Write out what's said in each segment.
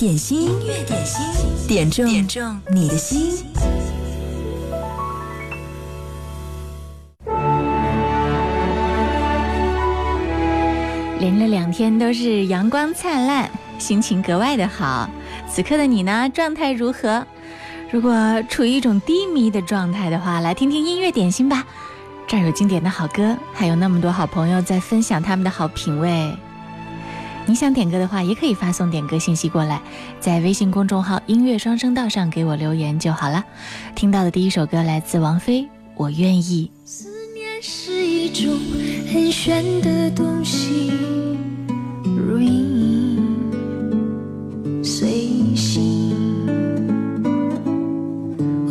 点心，音乐点心，点中点中你的心。连着两天都是阳光灿烂，心情格外的好。此刻的你呢，状态如何？如果处于一种低迷的状态的话，来听听音乐点心吧。这儿有经典的好歌，还有那么多好朋友在分享他们的好品味。你想点歌的话，也可以发送点歌信息过来，在微信公众号“音乐双声道”上给我留言就好了。听到的第一首歌来自王菲，《我愿意》。思念是一种很玄的东西，如影随形，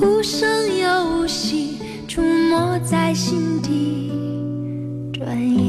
无声又无息，触摸在心底，转眼。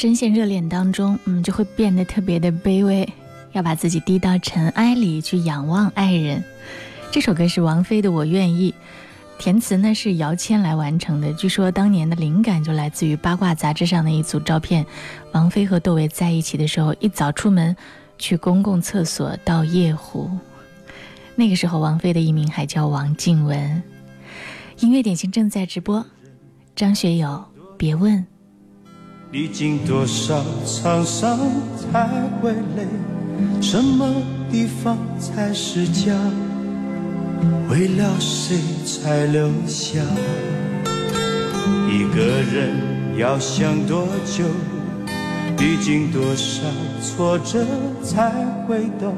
深陷热恋当中，嗯，就会变得特别的卑微，要把自己低到尘埃里去仰望爱人。这首歌是王菲的《我愿意》，填词呢是姚谦来完成的。据说当年的灵感就来自于八卦杂志上的一组照片，王菲和窦唯在一起的时候，一早出门去公共厕所倒夜壶。那个时候，王菲的艺名还叫王静雯。音乐点心正在直播，张学友，别问。历经多少沧桑才会累？什么地方才是家？为了谁才留下？一个人要想多久？历经多少挫折才会懂？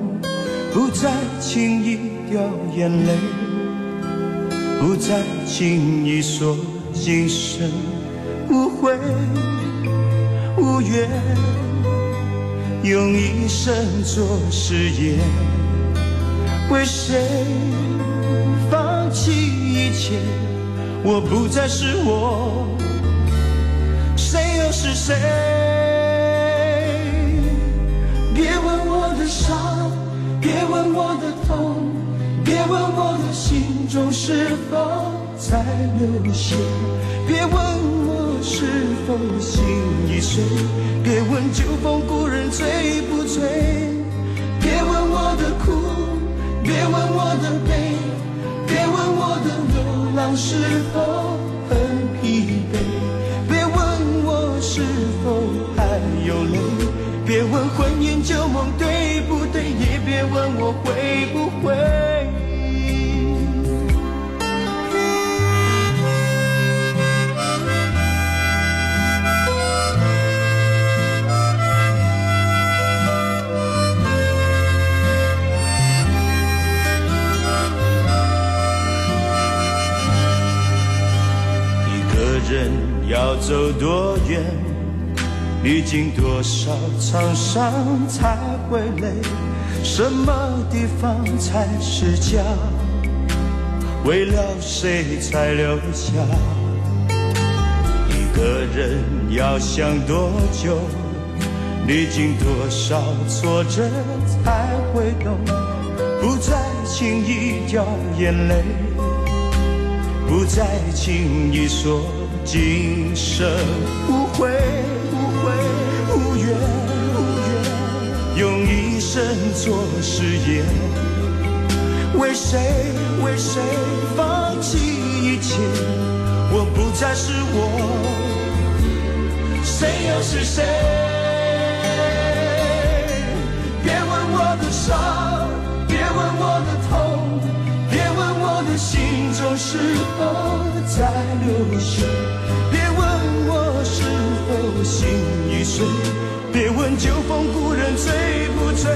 不再轻易掉眼泪，不再轻易说今生无悔。无缘，用一生做誓言，为谁放弃一切？我不再是我，谁又是谁？别问我的伤，别问我的痛，别问我的心中是否在流血，别问我是否心已碎，别问旧风故人醉不醉，别问我的苦，别问我的悲，别问我的流浪是否很疲惫，别问我是否还有泪，别问婚姻旧梦对不对，也别问我会不会。要走多远，历经多少沧桑才会累？什么地方才是家？为了谁才留下？一个人要想多久？历经多少挫折才会懂？不再轻易掉眼泪。不再轻易说今生无悔无悔无怨无怨，用一生做誓言，为谁为谁放弃一切？我不再是我，谁又是谁？别问我的伤，是否在流水，别问我是否心已碎，别问旧风故人醉不醉，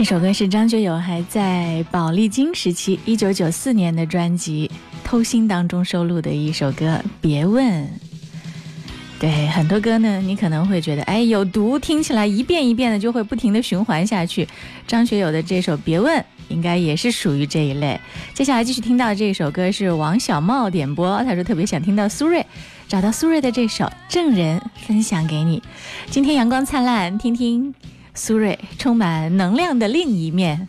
这首歌是张学友还在宝丽金时期，一九九四年的专辑《偷心》当中收录的一首歌《别问》。对很多歌呢，你可能会觉得，哎，有毒，听起来一遍一遍的就会不停的循环下去。张学友的这首《别问》应该也是属于这一类。接下来继续听到的这首歌是王小茂点播，他说特别想听到苏芮，找到苏芮的这首《证人》分享给你。今天阳光灿烂，听听苏芮充满能量的另一面。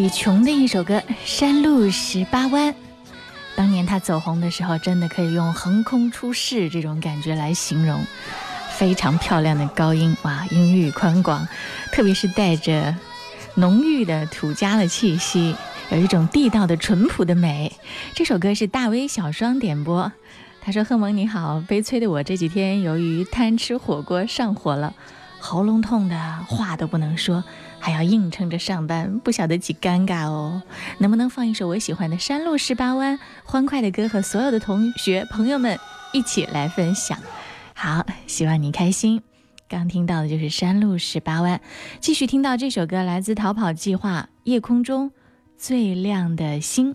李琼的一首歌《山路十八弯》。当年他走红的时候，真的可以用横空出世这种感觉来形容。非常漂亮的高音，哇，音域宽广，特别是带着浓郁的土家的气息，有一种地道的淳朴的美。这首歌是大威小双点播，他说：“贺萌你好，悲催的我这几天由于贪吃火锅上火了，喉咙痛的话都不能说。”还要硬撑着上班，不晓得几尴尬哦。能不能放一首我喜欢的《山路十八弯》欢快的歌，和所有的同学朋友们一起来分享？好，希望你开心。刚听到的就是《山路十八弯》，继续听到这首歌来自《逃跑计划》，夜空中最亮的星。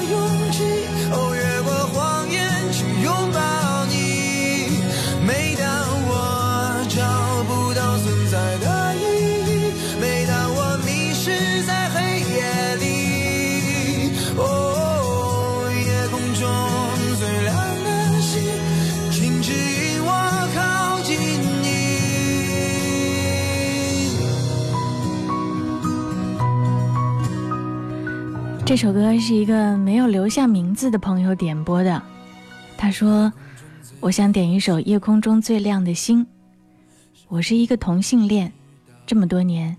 这首歌是一个没有留下名字的朋友点播的。他说：“我想点一首《夜空中最亮的星》。我是一个同性恋，这么多年，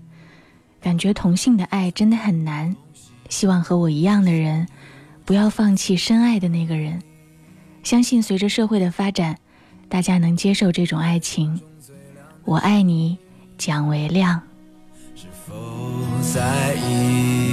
感觉同性的爱真的很难。希望和我一样的人，不要放弃深爱的那个人。相信随着社会的发展，大家能接受这种爱情。我爱你，蒋维亮。”是否在意？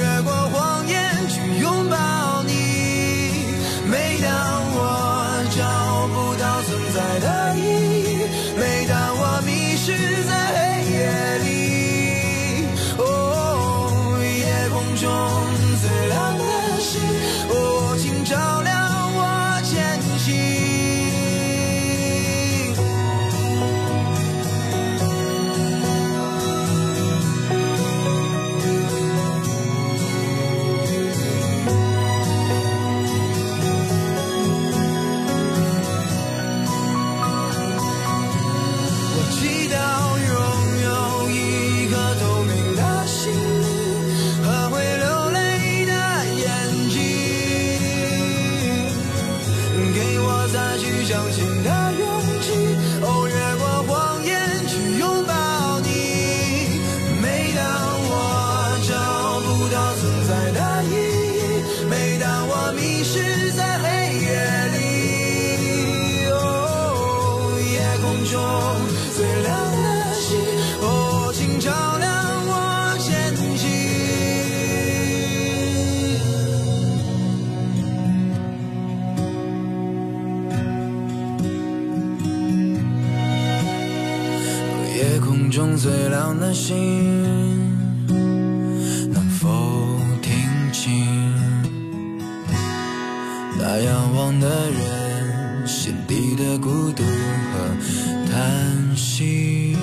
最亮的星，能否听清那仰望的人心底的孤独和叹息？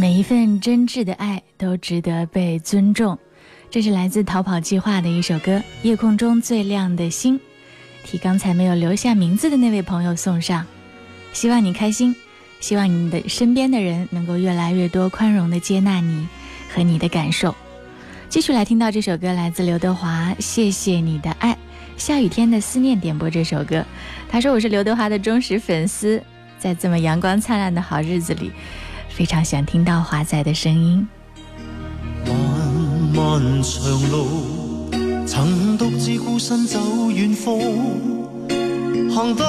每一份真挚的爱都值得被尊重。这是来自逃跑计划的一首歌《夜空中最亮的星》，替刚才没有留下名字的那位朋友送上。希望你开心，希望你的身边的人能够越来越多宽容的接纳你和你的感受。继续来听到这首歌，来自刘德华，《谢谢你的爱》。下雨天的思念点播这首歌，他说我是刘德华的忠实粉丝，在这么阳光灿烂的好日子里，非常想听到华仔的声音。漫漫长路，曾独自孤身走远方，行得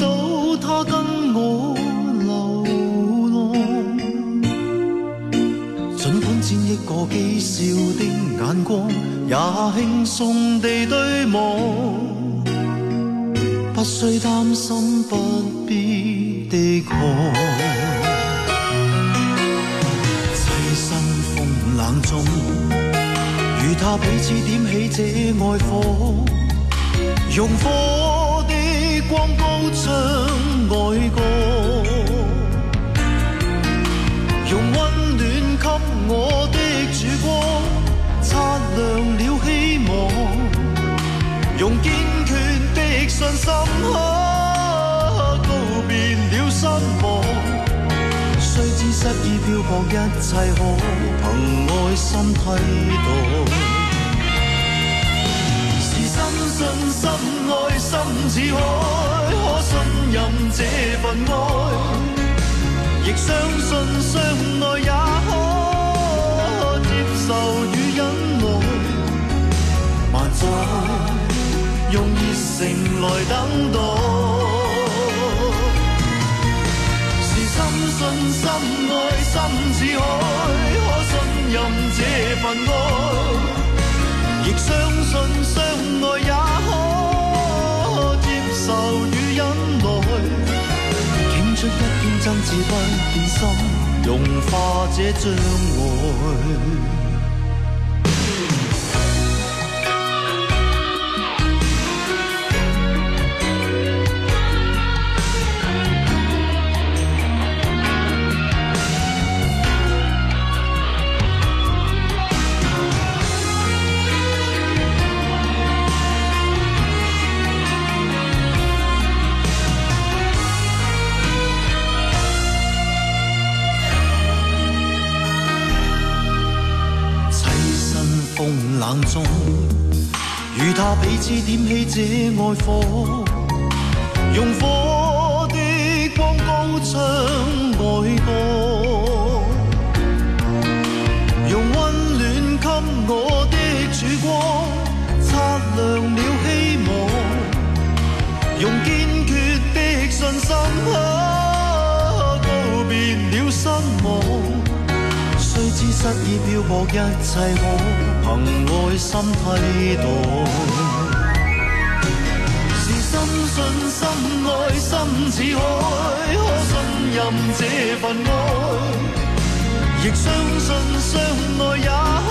到他儘管沾一個譏笑的眼光，也輕鬆地對望，不需擔心，不必的抗。棲身風冷中，与他彼此點起這愛火，用火的光高唱愛歌，亮了希望，用堅決的信心，可告別了失望。雖知失意漂泊，一切可憑愛心替代。是深信深愛心似海，可信任這份愛，亦相信相愛也熱誠來等待。是深信深愛心似海，可信任。這份愛，亦相信相愛也可接受與忍耐。倾出一片真摯不變心，融化這障礙。他彼此點起這愛火，用火的光高唱愛歌，用溫暖給我的曙光，擦亮了希望，用堅決的信心，啊告別了失望。雖知失意漂泊，一切可憑愛心替代。深信深爱深似海，可信任这份爱，亦相信相爱也可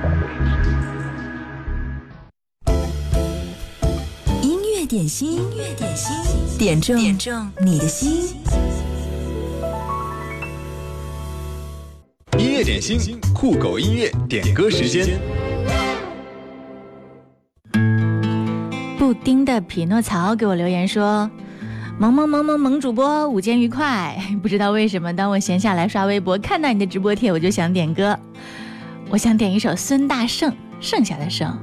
点心，音乐点心，点中点中你的心。音乐点心，酷狗音乐点歌时间。布丁的匹诺曹给我留言说：“萌萌萌萌萌主播，午间愉快。不知道为什么，当我闲下来刷微博，看到你的直播贴，我就想点歌。我想点一首孙大圣，剩下的剩。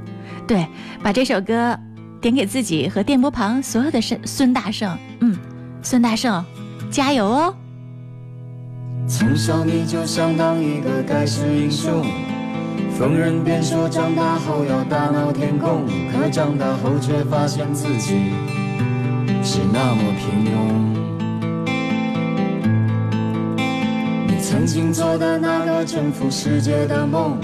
对，把这首歌点给自己和电波旁所有的孙孙大圣。嗯，孙大圣，加油哦！从小你就想当一个盖世英雄，逢人便说长大后要大闹天宫，可长大后却发现自己是那么平庸。你曾经做的那个征服世界的梦，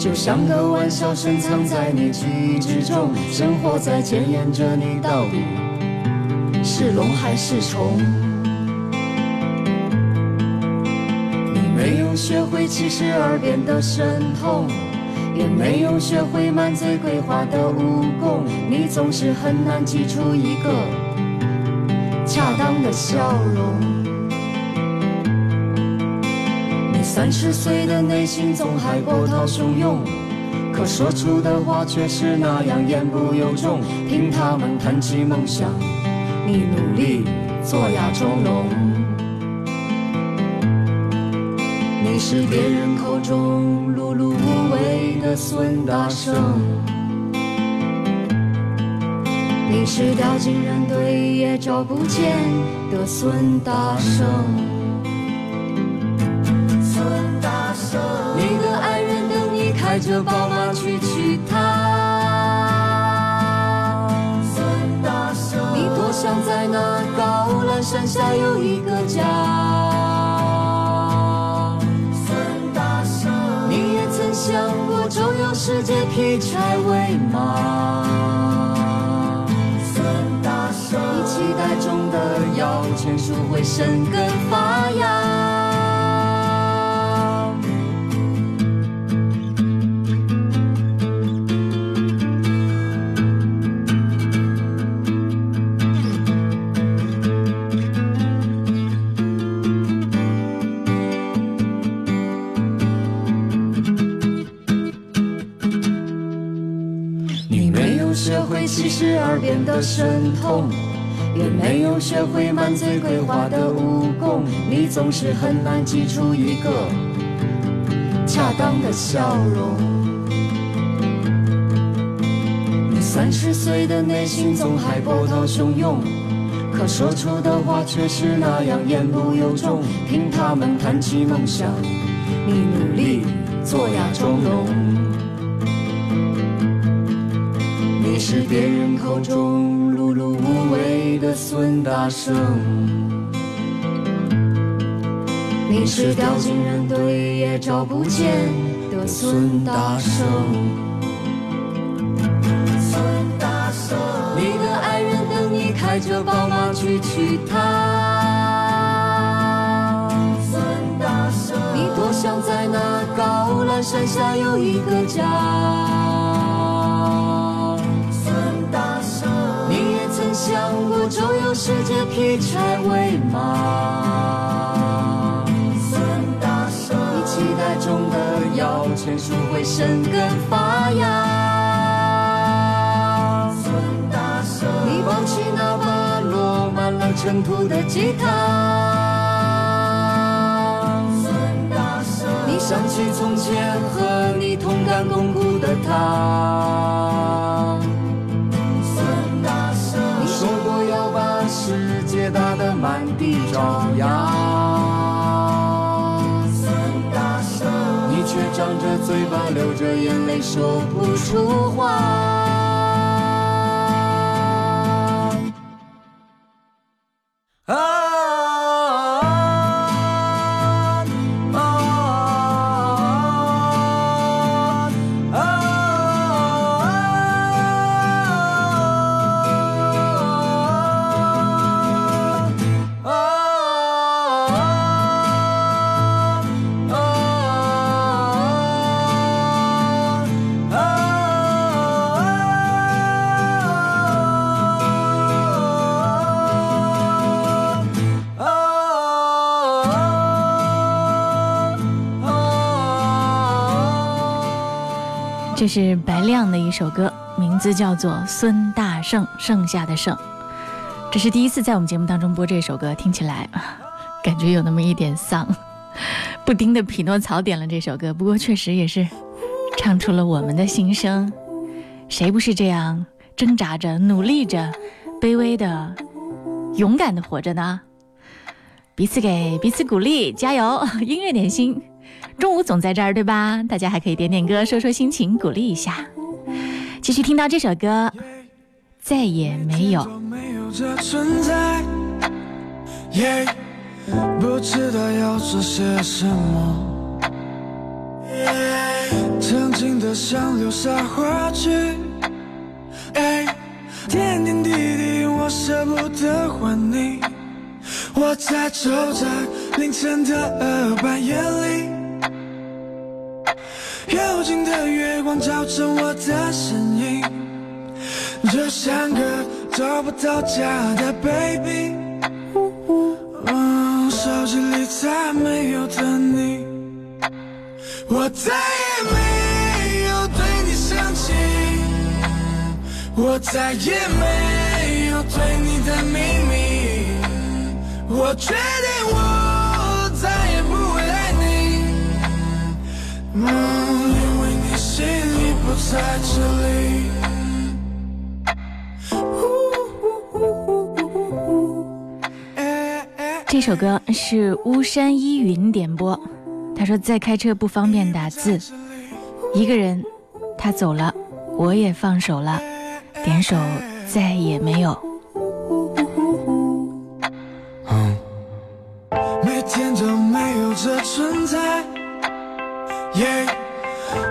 就像个玩笑深藏在你记忆之中，生活在检验着你到底是龙还是虫。你没有学会七十二变的神通，也没有学会满嘴鬼话的武功，你总是很难挤出一个恰当的笑容。三十岁的内心总还波涛汹涌，可说出的话却是那样言不由衷。听他们谈起梦想，你努力做哑钟聋。你是别人口中碌碌无为的孙大圣，你是掉进人堆也找不见的孙大圣。开着宝马去娶她。孙大圣，你多想在那高栏山下有一个家。你也曾想过周游世界劈柴喂马。你期待中的摇钱树会生根发芽。十二变的神通，也没有学会满嘴鬼话的武功，你总是很难挤出一个恰当的笑容。你三十岁的内心总还波涛汹涌，可说出的话却是那样言不由衷。听他们谈起梦想，你努力做哑钟是别人口中碌碌无为的孙大圣，你是掉进人堆也找不见的孙大圣。孙大圣，你的爱人等你开着宝马去娶她。孙大圣，你多想在那高栏山山下有一个家。曾想过周游世界劈柴喂马。孙大圣，你期待中的摇钱树会生根发芽。孙大圣，你抱起那把落满了尘土的吉他。孙大圣，你想起从前和你同甘共苦的他。你却张着嘴巴，流着眼泪，说不出话。这是白亮的一首歌，名字叫做《孙大圣》，剩下的圣。这是第一次在我们节目当中播这首歌，听起来感觉有那么一点丧。布丁的匹诺曹点了这首歌，不过确实也是唱出了我们的心声。谁不是这样挣扎着、努力着、卑微的、勇敢的活着呢？彼此给彼此鼓励，加油！音乐点心，中午总在这儿，对吧？大家还可以点点歌，说说心情，鼓励一下。继续听到这首歌，再也没有。没有这存在，耶，不知道要做些什么，曾经的想留下话去，哎，点点滴滴我舍不得还你，我在走在凌晨的半夜里。幽静的月光照着我的身影，就像个找不到家的 baby。嗯，手机里再没有的你，我再也没有对你生气，我再也没有对你的秘密，我决定我因为你心里不在这。这首歌是巫山依云点播，他说在开车不方便打字，一个人，他走了，我也放手了，点首再也没有。耶，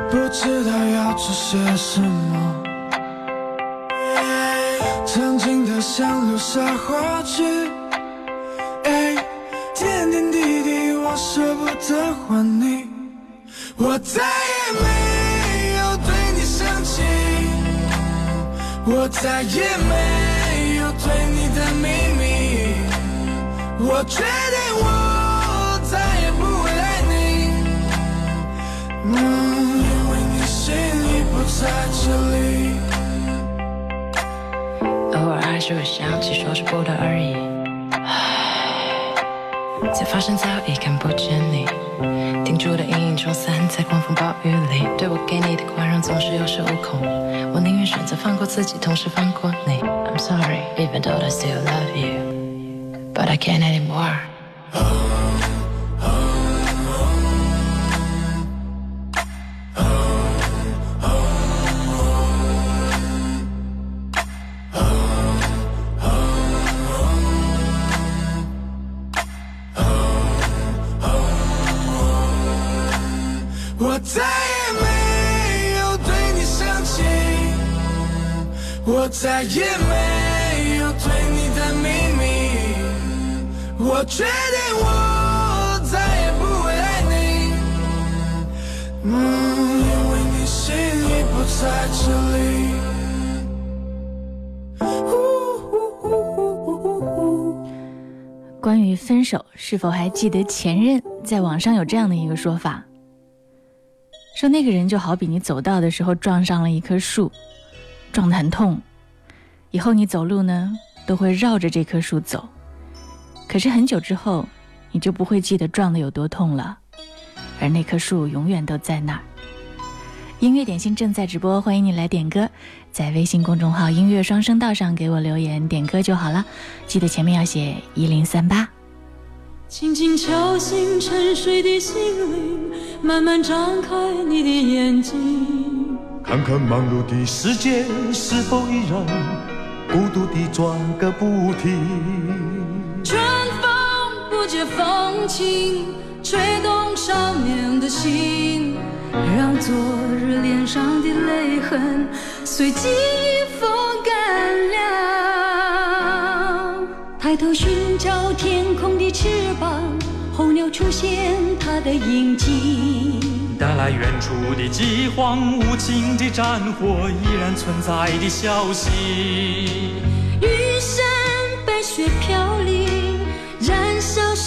不知道要做些什么。曾经的像流沙话句，哎，点点滴滴我舍不得还你，我再也没有对你生气，我再也没有对你的秘密，我决定我嗯，因为你心里不在这里。偶尔还是会想起，说是不得而已。唉，才发现早已看不见你，定住的阴影冲散在狂风暴雨里。对我给你的宽容总是有恃无恐，我宁愿选择放过自己，同时放过你。I'm sorry, even though I still love you, but I can't anymore. 确，定我再也不会爱你。嗯，在这里。关于分手，是否还记得前任？在网上有这样的一个说法，说那个人就好比你走道的时候撞上了一棵树，撞得很痛，以后你走路呢都会绕着这棵树走，可是很久之后，你就不会记得撞得有多痛了，而那棵树永远都在那儿。音乐点心正在直播，欢迎你来点歌，在微信公众号“音乐双声道”上给我留言点歌就好了，记得前面要写一零三八。轻轻敲醒沉睡的心灵，慢慢张开你的眼睛，看看忙碌的世界是否依然孤独地转个不停。风轻，吹动少年的心。让昨日脸上的泪痕随记忆风干了。抬头寻找天空的翅膀，候鸟出现它的影迹。带来远处的饥荒，无情的战火依然存在的消息。玉山白雪飘零，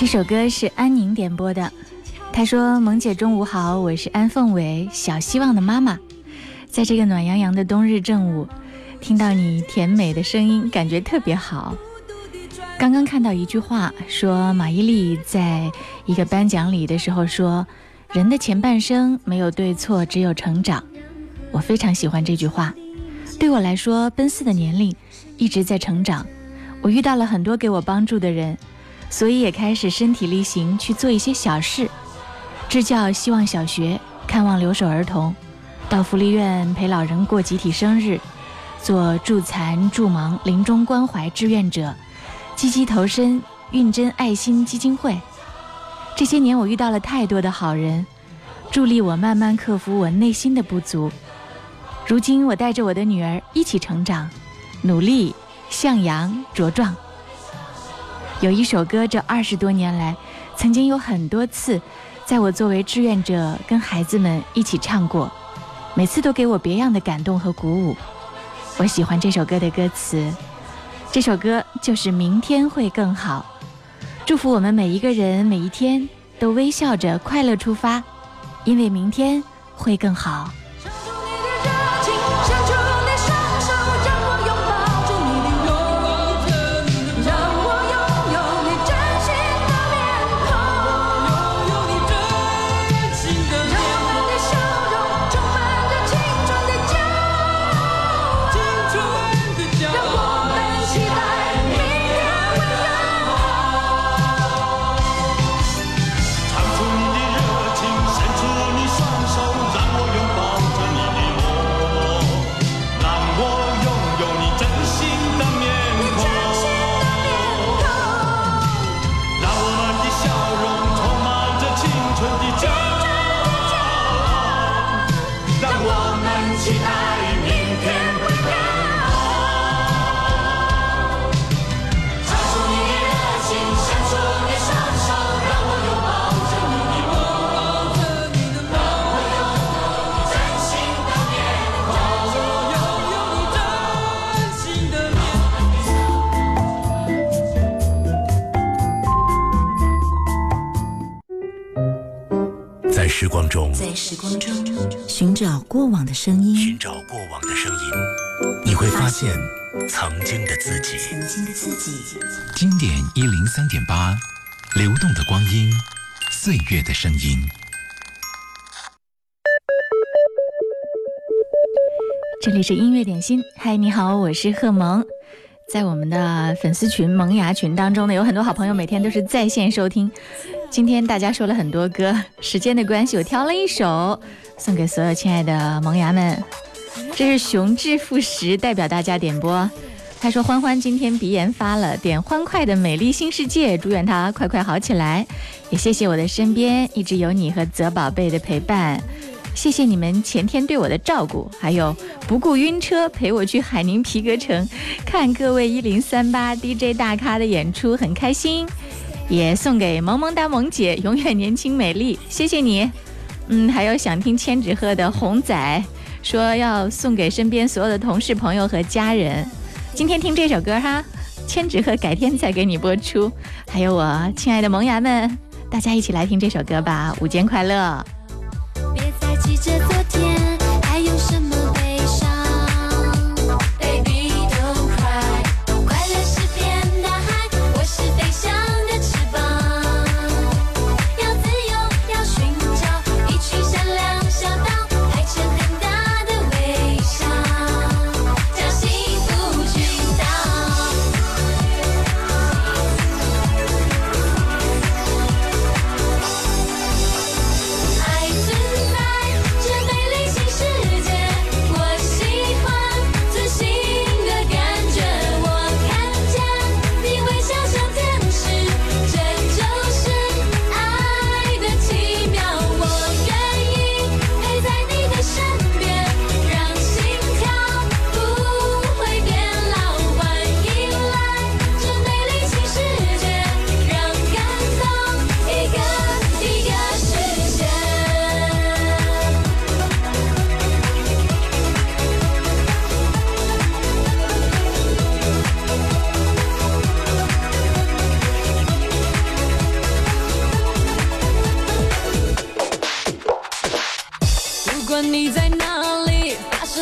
这首歌是安宁点播的，他说：“萌姐中午好，我是安凤伟，小希望的妈妈，在这个暖洋洋的冬日正午，听到你甜美的声音，感觉特别好。刚刚看到一句话，说马伊琍在一个颁奖礼的时候说，人的前半生没有对错，只有成长。我非常喜欢这句话。对我来说，奔四的年龄一直在成长，我遇到了很多给我帮助的人。”所以也开始身体力行去做一些小事，支教希望小学，看望留守儿童，到福利院陪老人过集体生日，做助残助盲临终关怀志愿者，积极投身运真爱心基金会。这些年我遇到了太多的好人，助力我慢慢克服我内心的不足。如今我带着我的女儿一起成长，努力向阳茁壮。有一首歌，这二十多年来，曾经有很多次，在我作为志愿者跟孩子们一起唱过，每次都给我别样的感动和鼓舞。我喜欢这首歌的歌词，这首歌就是“明天会更好”，祝福我们每一个人每一天都微笑着快乐出发，因为明天会更好。时光中寻找过往的声音，寻找过往的声音，你会发现曾经的自己。曾经的自己。经典一零三点八，流动的光阴，岁月的声音。这里是音乐点心，嗨，你好，我是贺萌。在我们的粉丝群萌芽群当中呢，有很多好朋友每天都是在线收听。今天大家说了很多歌，时间的关系，我挑了一首送给所有亲爱的萌芽们。这是熊志富时代表大家点播，他说欢欢今天鼻炎发了，点欢快的美丽新世界，祝愿他快快好起来。也谢谢我的身边一直有你和泽宝贝的陪伴。谢谢你们前天对我的照顾，还有不顾晕车陪我去海宁皮革城看各位一零三八 DJ 大咖的演出，很开心。也送给萌萌哒萌姐，永远年轻美丽，谢谢你。嗯，还有想听千纸鹤的红仔，说要送给身边所有的同事、朋友和家人。今天听这首歌哈，千纸鹤改天再给你播出。还有我亲爱的萌芽们，大家一起来听这首歌吧，午间快乐。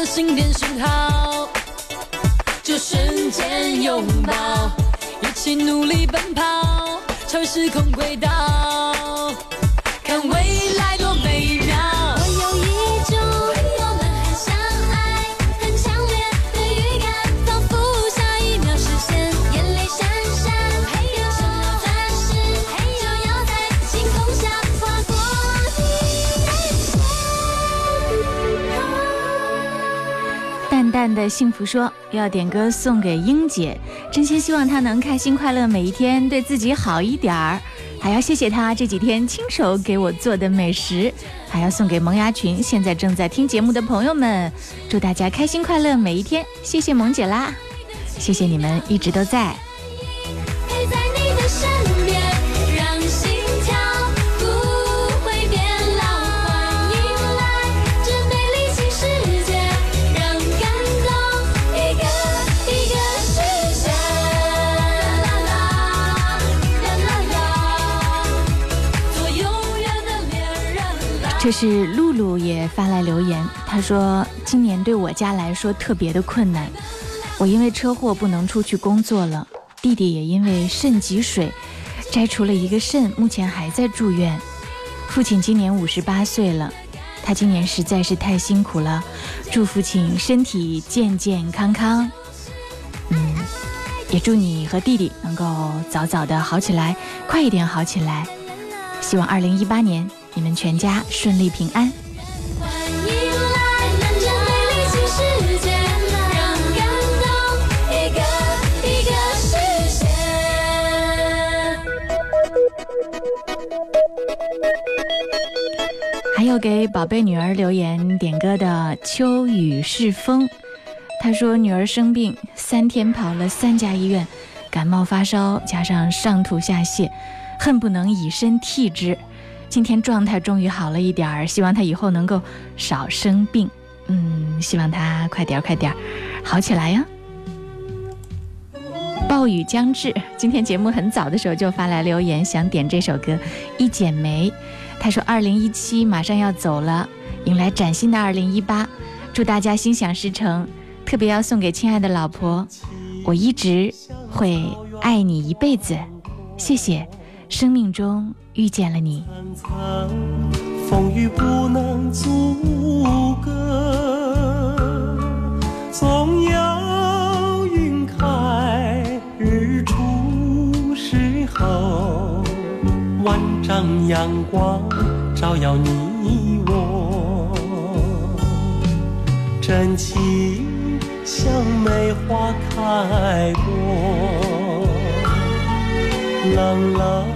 心电信号，就瞬间拥抱，一起努力奔跑，超越时空轨道，看未来的幸福说要点歌送给英姐，真心希望她能开心快乐每一天，对自己好一点儿。还要谢谢她这几天亲手给我做的美食，还要送给萌芽群现在正在听节目的朋友们，祝大家开心快乐每一天。谢谢萌姐啦，谢谢你们一直都在。这是露露也发来留言，她说今年对我家来说特别的困难，我因为车祸不能出去工作了，弟弟也因为肾积水摘除了一个肾，目前还在住院。父亲今年五十八岁了，他今年实在是太辛苦了，祝父亲身体健健康康。嗯，也祝你和弟弟能够早早的好起来，快一点好起来。希望二零一八年你们全家顺利平安。欢迎来这美丽新世界，让感动一个一个实现。还有给宝贝女儿留言点歌的秋雨是风，她说女儿生病，三天跑了三家医院，感冒发烧加上上吐下泻，恨不能以身替之。今天状态终于好了一点儿，希望他以后能够少生病。嗯，希望他快点儿快点儿好起来呀。暴雨将至，今天节目很早的时候就发来留言，想点这首歌《一剪梅》。他说：“二零一七马上要走了，迎来崭新的二零一八，祝大家心想事成。特别要送给亲爱的老婆，我一直会爱你一辈子。谢谢，生命中遇见了你。”风雨不能阻隔，总有云开日出时候，万丈阳光照耀你我，真情像梅花开过，冷冷。